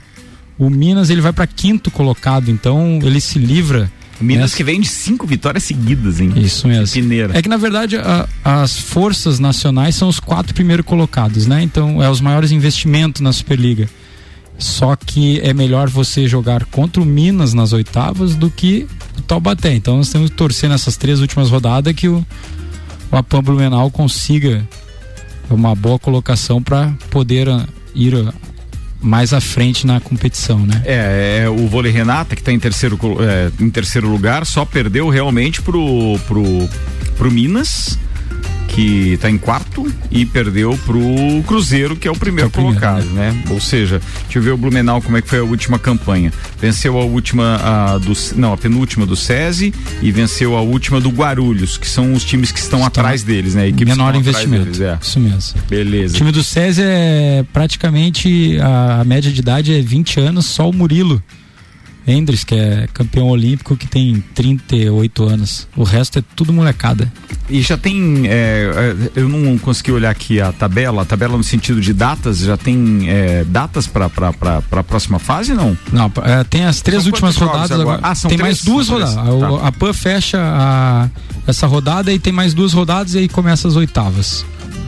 o Minas, ele vai para quinto colocado. Então, ele se livra. O Minas que vem de cinco vitórias seguidas, hein? Isso mesmo. Pineira. É que na verdade a- as forças nacionais são os quatro primeiros colocados, né? Então é os maiores investimentos na Superliga. Só que é melhor você jogar contra o Minas nas oitavas do que o Taubaté. Então nós temos que torcer nessas três últimas rodadas que o, o Apam Blumenau consiga uma boa colocação para poder ah, ir ah, mais à frente na competição, né? É, é o vôlei Renata que está em terceiro é, em terceiro lugar só perdeu realmente pro pro pro Minas que está em quarto e perdeu pro Cruzeiro que é o primeiro colocado, né? Ou seja, deixa eu ver o Blumenau como é que foi a última campanha. Venceu a última a do não, a penúltima do SESI e venceu a última do Guarulhos, que são os times que estão atrás deles, né? Equipes Menor estão investimento. deles, é. Isso mesmo. Beleza. O time do SESI é praticamente a, a média de idade é 20 anos, só o Murilo Endres, que é campeão olímpico, que tem 38 anos. O resto é tudo molecada. E já tem. é, é, eu não consegui olhar aqui a tabela, a tabela no sentido de datas, já tem é, datas para a próxima fase, não? Não, é, tem as três São últimas rodadas agora. agora? Ah, são tem três? mais duas rodadas. Tá. A PAN fecha a- essa rodada e tem mais duas rodadas e aí começa as oitavas.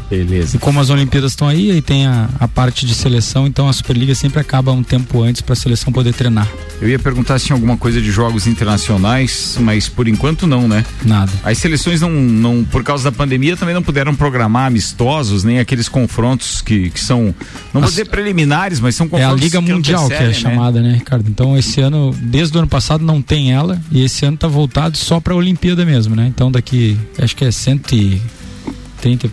Beleza. E como as Olimpíadas estão aí, aí tem a, a parte de seleção, então a Superliga sempre acaba um tempo antes para a seleção poder treinar. Eu ia perguntar se tinha alguma coisa de jogos internacionais, mas por enquanto não, né? Nada. As seleções não, não por causa da pandemia, também não puderam programar amistosos, nem aqueles confrontos que, que são, não vou As- dizer preliminares, mas são É a confrontos Liga Mundial que é né? chamada, né, Ricardo? Então esse ano, desde o ano passado não tem ela e esse ano tá voltado só para a Olimpíada mesmo, né? Então daqui, acho que é 130 e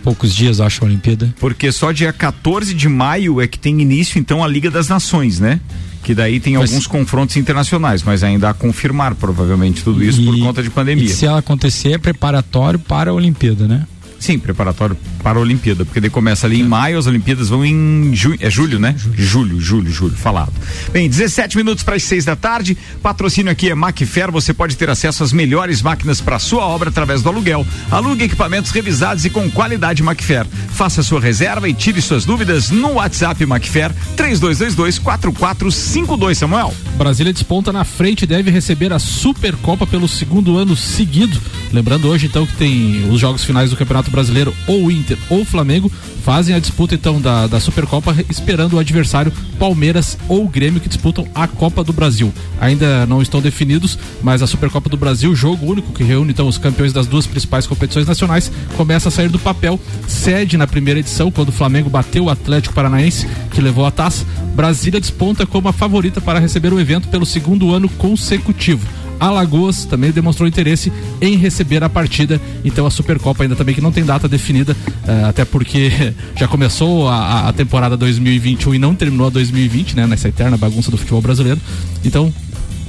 poucos dias, acho, a Olimpíada. Porque só dia 14 de maio é que tem início, então, a Liga das Nações, né? Que daí tem Mas- alguns confrontos internacionais, mas ainda a confirmar, provavelmente, tudo isso por E- conta de pandemia. E se ela acontecer, é preparatório para a Olimpíada, né? Sim, preparatório para a Olimpíada, porque daí começa ali em maio, as Olimpíadas vão em junho, é julho, né? Julho, julho, julho, falado. Bem, 17 minutos para as 6 da tarde. Patrocínio aqui é Macfer, você pode ter acesso às melhores máquinas para sua obra através do aluguel. Alugue equipamentos revisados e com qualidade Macfer. Faça sua reserva e tire suas dúvidas no WhatsApp Macfer 3222 4452, Samuel. Brasília desponta na frente e deve receber a Supercopa pelo segundo ano seguido. Lembrando hoje então que tem os jogos finais do Campeonato Brasileiro, ou Inter ou Flamengo, fazem a disputa então da, da Supercopa esperando o adversário Palmeiras ou Grêmio que disputam a Copa do Brasil. Ainda não estão definidos, mas a Supercopa do Brasil, jogo único que reúne então os campeões das duas principais competições nacionais, começa a sair do papel. Sede na primeira edição, quando o Flamengo bateu o Atlético Paranaense, que levou a taça. Brasília desponta como a favorita para receber o evento pelo segundo ano consecutivo. Alagoas também demonstrou interesse em receber a partida. Então a Supercopa ainda também que não tem data definida, eh, até porque já começou a, a temporada 2021 e não terminou a 2020, né? Nessa eterna bagunça do futebol brasileiro. Então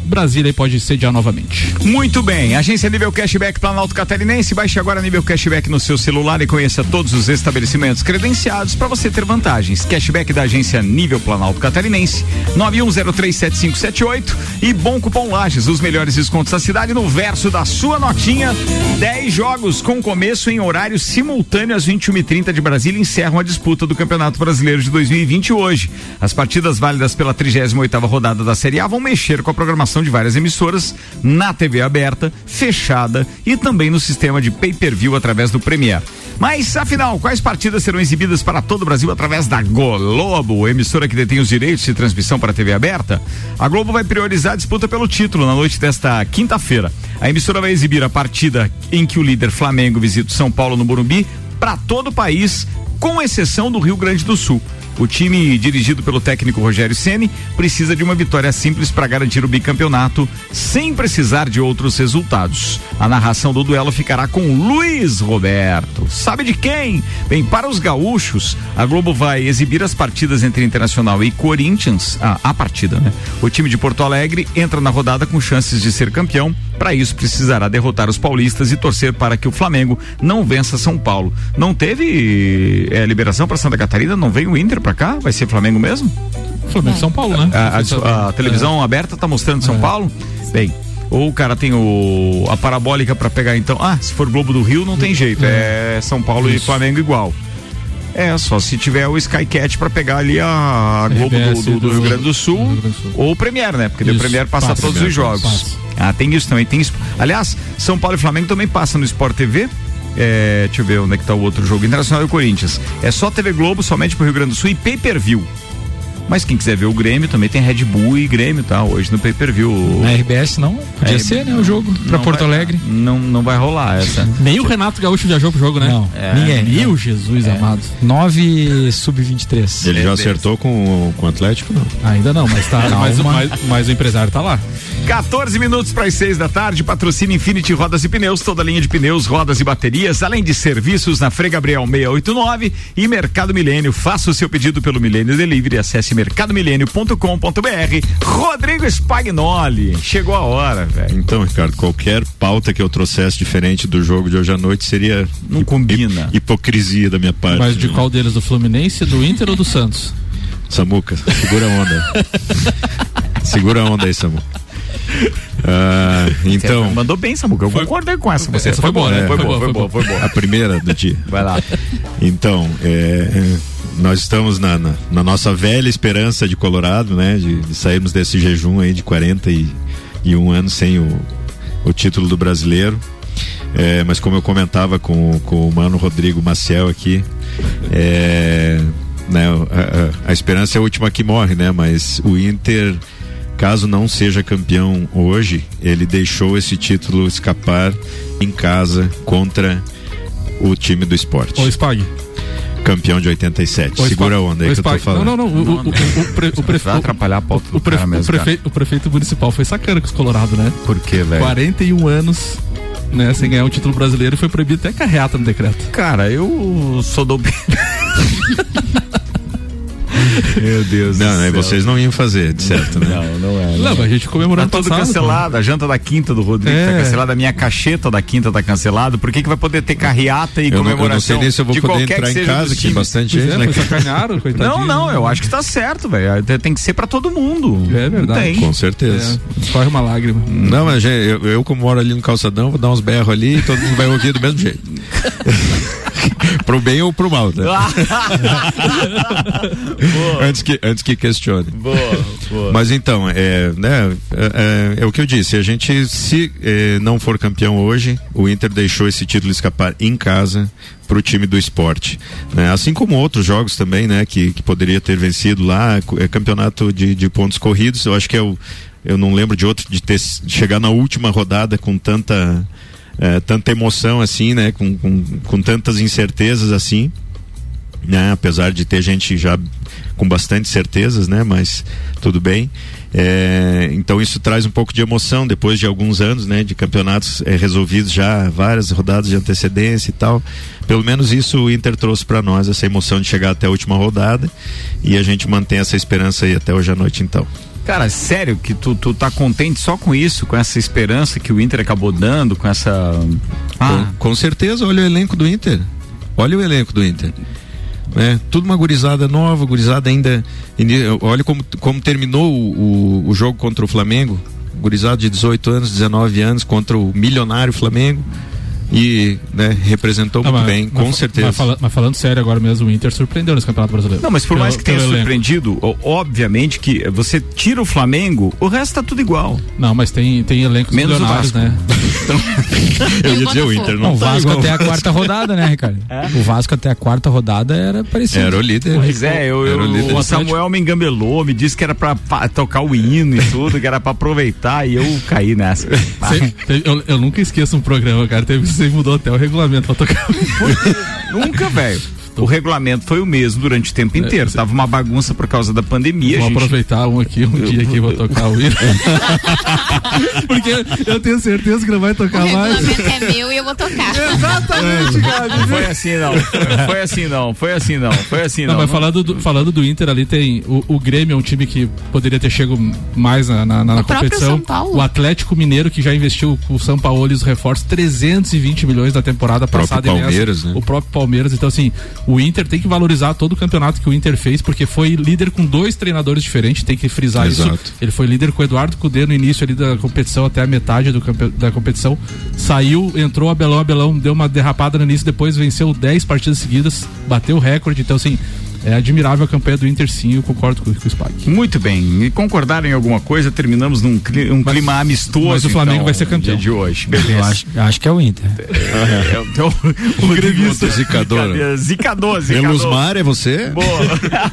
Brasília pode sediar novamente. Muito bem, agência Nível Cashback Planalto Catarinense. Baixe agora Nível Cashback no seu celular e conheça todos os estabelecimentos credenciados para você ter vantagens. Cashback da agência Nível Planalto Catarinense, 91037578 e Bom Cupom Lages, os melhores descontos da cidade no verso da sua notinha. 10 jogos com começo em horário simultâneo às 21h30 de Brasília encerram a disputa do Campeonato Brasileiro de 2020 hoje. As partidas válidas pela 38ª rodada da Série A vão mexer com a programação de várias emissoras na TV aberta, fechada e também no sistema de pay-per-view através do Premier. Mas, afinal, quais partidas serão exibidas para todo o Brasil através da Globo, emissora que detém os direitos de transmissão para a TV aberta? A Globo vai priorizar a disputa pelo título na noite desta quinta-feira. A emissora vai exibir a partida em que o líder Flamengo visita o São Paulo no Morumbi para todo o país, com exceção do Rio Grande do Sul. O time dirigido pelo técnico Rogério Ceni precisa de uma vitória simples para garantir o bicampeonato, sem precisar de outros resultados. A narração do duelo ficará com Luiz Roberto. Sabe de quem? Bem, para os gaúchos, a Globo vai exibir as partidas entre Internacional e Corinthians, a, a partida, né? O time de Porto Alegre entra na rodada com chances de ser campeão. Para isso, precisará derrotar os paulistas e torcer para que o Flamengo não vença São Paulo. Não teve é, liberação para Santa Catarina? Não veio o Inter para cá? Vai ser Flamengo mesmo? Flamengo e São Paulo, né? A, a- a televisão aberta tá mostrando São Paulo? Bem. Ou o cara tem o, a parabólica para pegar então. Ah, se for Globo do Rio, não tem jeito. É São Paulo e Flamengo igual. É, só se tiver o Skycat para pegar ali a Globo do, do- do do- Rio Grande do Sul, ou o Premier, né? Porque o Isso, Premier passa, passa, todos Premier os jogos. passa. Ah, tem isso também. Tem isso. Aliás, São Paulo e Flamengo também passam no Sport TV. É, deixa eu ver onde é que tá o outro jogo. Internacional e Corinthians. É só TV Globo, somente pro Rio Grande do Sul e pay-per-view. Mas quem quiser ver o Grêmio também tem Red Bull e Grêmio, tá? Hoje no pay-per-view. Na RBS não? Podia É, ser, né? O jogo pra não Porto vai- Alegre. Não, não vai rolar essa. Nem o Renato Gaúcho viajou pro jogo, né? Não, É. ninguém. Meu Jesus É. amado. 9 sub-23. Ele já acertou com, o- com o Atlético, não? Ainda não, mas tá. Mas, o- mas, mas o empresário tá lá. 14 minutos para as 6 da tarde, patrocina Infinity Rodas e Pneus, toda linha de pneus, rodas e baterias, além de serviços na Frei Gabriel 689 e Mercado Milênio. Faça o seu pedido pelo Milênio Delivery, acesse mercadomilênio.com.br. Rodrigo Spagnoli, chegou a hora, velho. Então, Ricardo, qualquer pauta que eu trouxesse diferente do jogo de hoje à noite seria. Não combina. Hipocrisia da minha parte. Mas de né? qual deles? Do Fluminense, do Inter ou do Santos? Samuca, segura a onda. segura a onda aí, Samuca. Ah, então. Você mandou bem, Samuca. Eu concordei com essa. Você Essa foi boa, né? Foi, Foi boa, foi boa, foi boa. A primeira do dia. Vai lá. Então, é, nós estamos na, na, na nossa velha esperança de Colorado, né? De, de sairmos desse jejum aí de 41 anos sem o, o título do brasileiro. É, mas como eu comentava com, com o mano Rodrigo Maciel aqui, é, né, a, a- a esperança é a última que morre, né? Mas o Inter, caso não seja campeão hoje, ele deixou esse título escapar em casa contra o time do esporte. Ou Spag? Campeão de 87. Ou Segura a onda aí que eu tô falando. Não, não, não. O, o, o, o, pre- o prefe- Vai atrapalhar a pauta o, do prefe- cara mesmo, o, prefe- o prefeito municipal foi sacana com os Colorado, né? Por quê, velho? 41 anos, né? Sem ganhar um título brasileiro e foi proibido até carreata no decreto. Cara, eu sou do. Meu Deus Não, do né, céu. vocês não iam fazer, de certo, né? Não, não é. Não, mas a gente comemorou Tá tudo passado, cancelado. A janta da quinta do Rodrigo É. tá cancelada, a minha cacheta da quinta tá cancelado. Por que, que vai poder ter carreata e Eu não, eu comemoração? não sei nem se eu vou de poder qualquer entrar em casa, que tem bastante Pois gente, é, né? sacanearam, coitadinho. Não, não, eu acho que tá certo, velho. Tem que ser pra todo mundo. É verdade. Tem. Com certeza. É, corre uma lágrima. Não, mas gente, eu, eu como moro ali no calçadão, vou dar uns berros ali e todo mundo vai ouvir do mesmo jeito. pro bem ou pro mal, né? antes, que, antes que questione. Boa, boa. Mas então, é, né, é, é- é o que eu disse, a gente, se eh, não for campeão hoje, o Inter deixou esse título escapar em casa para o time do esporte. né? Assim como outros jogos também, né, que, que poderia ter vencido lá, é campeonato de, de pontos corridos, eu acho que é o. Eu não lembro de outro de ter chegar na última rodada com tanta. Eh, tanta emoção assim, né? Com, com, com tantas incertezas assim né? Apesar de ter gente já com bastante certezas, né? Mas tudo bem. É, então isso traz um pouco de emoção depois de alguns anos, né? De campeonatos é, resolvidos já, várias rodadas de antecedência e tal. Pelo menos isso o Inter trouxe para nós essa emoção de chegar até a última rodada e a gente mantém essa esperança aí até hoje à noite então. Cara, sério que tu, tu tá contente só com isso, com essa esperança que o Inter acabou dando, com essa. Ah, Com, com certeza, olha o elenco do Inter. Olha o elenco do Inter. Né? Tudo uma gurizada nova, gurizada ainda. Olha como, como terminou o, o, o jogo contra o Flamengo. Gurizada de 18 anos, 19 anos contra o milionário Flamengo. E né, representou Não, muito mas- bem, com mas- certeza. Mas, fala- mas falando sério agora mesmo, o Inter surpreendeu nesse Campeonato Brasileiro. Não, mas por Pelo- mais que tenha elenco. surpreendido, obviamente que você tira o Flamengo, o resto tá tudo igual. Não, mas tem, tem elencos Menos milionários, Vasco. né? Eu ia dizer o Inter, Não, não o tá Vasco igual. até a quarta rodada, né, Ricardo? O Vasco até a quarta rodada era parecido. Era o líder. Pois é, eu, eu- o líder. o Samuel me engambelou, me disse que era pra, pa- tocar o hino e tudo, que era pra aproveitar e eu caí nessa. Cê- teve- eu, eu nunca esqueço um programa, cara. Teve você mudou até o regulamento pra tocar. Nunca, velho. O regulamento foi o mesmo durante o tempo inteiro. Tava uma bagunça por causa da pandemia. Vou gente. aproveitar um aqui, um dia aqui, vou tocar o hino. Porque eu tenho certeza que não vai O tocar mais. regulamento é meu e eu vou tocar. Exatamente, cara. Não foi assim não. Foi assim não. Foi assim não. Foi assim não. Não, mas falando do, falando do Inter ali, tem o, o Grêmio é um time que poderia ter chego mais na, na, na O próprio competição. São Paulo. O Atlético Mineiro, que já investiu com o São Paulo e os reforços 320 milhões na temporada próprio passada. e nessa. Palmeiras, né? O próprio Palmeiras. Então, assim, o Inter tem que valorizar todo o campeonato que o Inter fez, porque foi líder com dois treinadores diferentes, tem que frisar Exato. isso. Ele foi líder com o Eduardo Cudê no início ali da competição, até a metade do da competição. Saiu, entrou Abelão, Abelão deu uma derrapada no início, depois venceu 10 partidas seguidas, bateu o recorde. Então, assim, É admirável a campanha do Inter, sim, eu concordo com, com o Spag. Muito bem. E concordaram em alguma coisa, terminamos num cli- um clima amistoso. mas o Flamengo então, vai ser campeão. dia de hoje. Eu Beleza. acho, acho que é o Inter. É, então, o gremista. Zicador. Zicador, zicador. Elusmar, é você? Boa.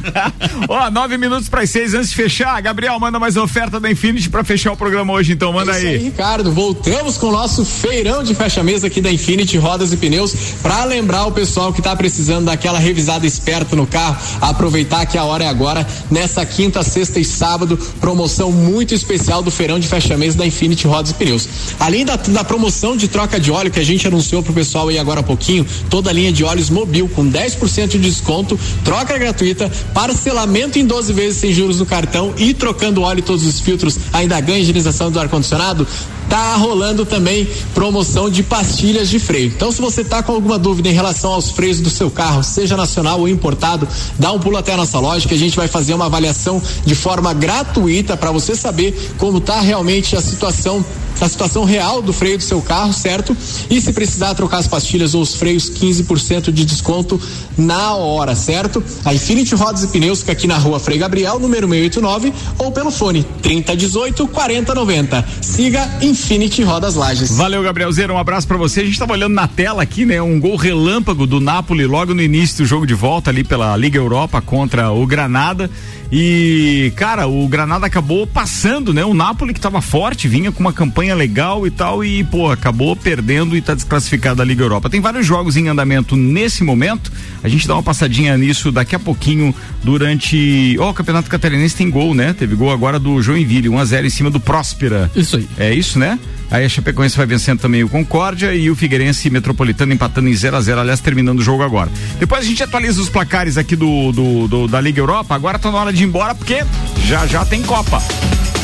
Ó, nove minutos para seis antes de fechar. Gabriel, manda mais oferta da Infinity para fechar o programa hoje, então manda É isso aí, aí. Ricardo. Voltamos com o nosso feirão de fecha-mesa aqui da Infinity Rodas e Pneus para lembrar o pessoal que tá precisando daquela revisada esperta no carro, aproveitar que a hora é agora. Nessa quinta, sexta e sábado, promoção muito especial do feirão de fecha-mesa da Infinity Rodas e Pneus. Além da, da promoção de troca de óleo que a gente anunciou pro pessoal aí agora há pouquinho, toda a linha de óleos mobil com 10% de desconto, troca gratuita, parcelamento em 12 vezes sem juros no cartão e trocando óleo todos os filtros, ainda ganha higienização do ar-condicionado. Tá rolando também promoção de pastilhas de freio. Então, se você tá com alguma dúvida em relação aos freios do seu carro, seja nacional ou importado, dá um pulo até a nossa loja que a gente vai fazer uma avaliação de forma gratuita para você saber como tá realmente a situação a situação real do freio do seu carro, certo? E se precisar trocar as pastilhas ou os freios, 15% de desconto na hora, certo? A Infinity Rodas e Pneus fica aqui na rua Frei Gabriel, número 689, ou pelo fone 3018 4090. Siga Infinity Rodas Lages. Valeu, Gabrielzeira, um abraço pra você. A gente tava olhando na tela aqui, né? Um gol relâmpago do Napoli logo no início do jogo de volta ali pela Liga Europa contra o Granada. E, cara, o Granada acabou passando, né? O Napoli que tava forte, vinha com uma campanha legal e tal, e, pô, acabou perdendo e tá desclassificado da Liga Europa. Tem vários jogos em andamento nesse momento. A gente dá uma passadinha nisso daqui a pouquinho durante. Ó, o Campeonato Catarinense tem gol, né? Teve gol agora do Joinville, 1x0 em cima do Próspera. Isso aí. É isso, né? Aí a Chapecoense vai vencendo também o Concórdia e o Figueirense Metropolitano empatando em 0 a 0 aliás, terminando o jogo agora. Depois a gente atualiza os placares aqui do, do, do- da Liga Europa. Agora tá na hora de ir embora porque já já tem Copa.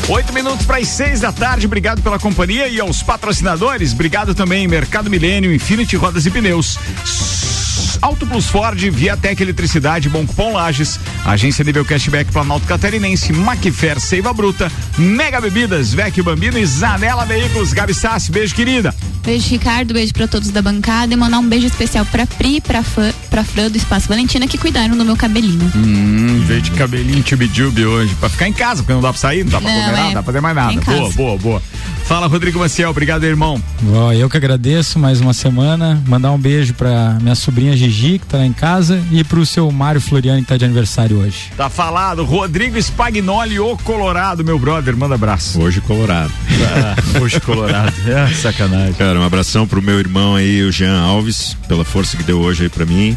Oito minutos para as seis da tarde. Obrigado pela companhia e aos patrocinadores. Obrigado também, Mercado Milênio, Infinity Rodas e Pneus. Auto Plus Ford, Viatec Eletricidade, Bom Cupom Lages, Agência Nível Cashback Planalto Catarinense, Macfer Seiva Bruta, Mega Bebidas, Vecchio Bambino e Zanela Veículos. Gabi Sassi, beijo querida. Beijo, Ricardo. Beijo pra todos da bancada. E mandar um beijo especial pra Pri, pra, Fã, pra Fran do Espaço Valentina que cuidaram do meu cabelinho. Hum, veio de cabelinho tchubi hoje. Pra ficar em casa, porque não dá pra sair, não dá pra Não, comer é. nada, não dá pra fazer mais nada. Boa, boa, boa. Fala, Rodrigo Maciel. Obrigado, irmão. Ó, eu que agradeço mais uma semana. Mandar um beijo pra minha sobrinha Gigi, que tá lá em casa, e pro seu Mário Floriano, que tá de aniversário hoje. Tá falado. Rodrigo Spagnoli, o Colorado, meu brother. Manda abraço. Hoje Colorado. Ah, hoje Colorado. É, sacanagem. Cara, um abração pro meu irmão aí, o Jean Alves, pela força que deu hoje aí pra mim.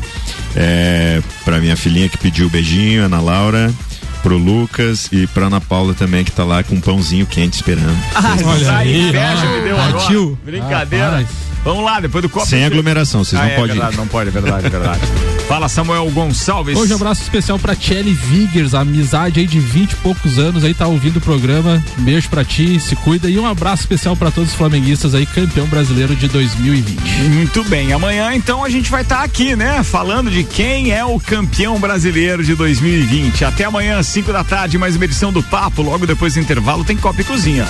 É, pra minha filhinha que pediu beijinho, Ana Laura. Pro Lucas e pra Ana Paula também, que tá lá com um pãozinho quente esperando. Ah, Olha aí, inveja me deu agora. Partiu. Brincadeira. Rapaz. Vamos lá, depois do copo. Sem aglomeração, vocês Ah, não é podem ir. verdade, não pode, é verdade, é verdade. Fala, Samuel Gonçalves. Hoje um abraço especial pra Kelly Viggers, amizade aí de 20 e poucos anos aí tá ouvindo o programa. Beijo pra ti, se cuida e um abraço especial pra todos os flamenguistas aí, campeão brasileiro de 2020. Muito bem, amanhã então a gente vai estar aqui, né? Falando de quem é o campeão brasileiro de 2020. Até amanhã, 5 da tarde, mais uma edição do Papo. Logo depois do intervalo tem Copa e Cozinha.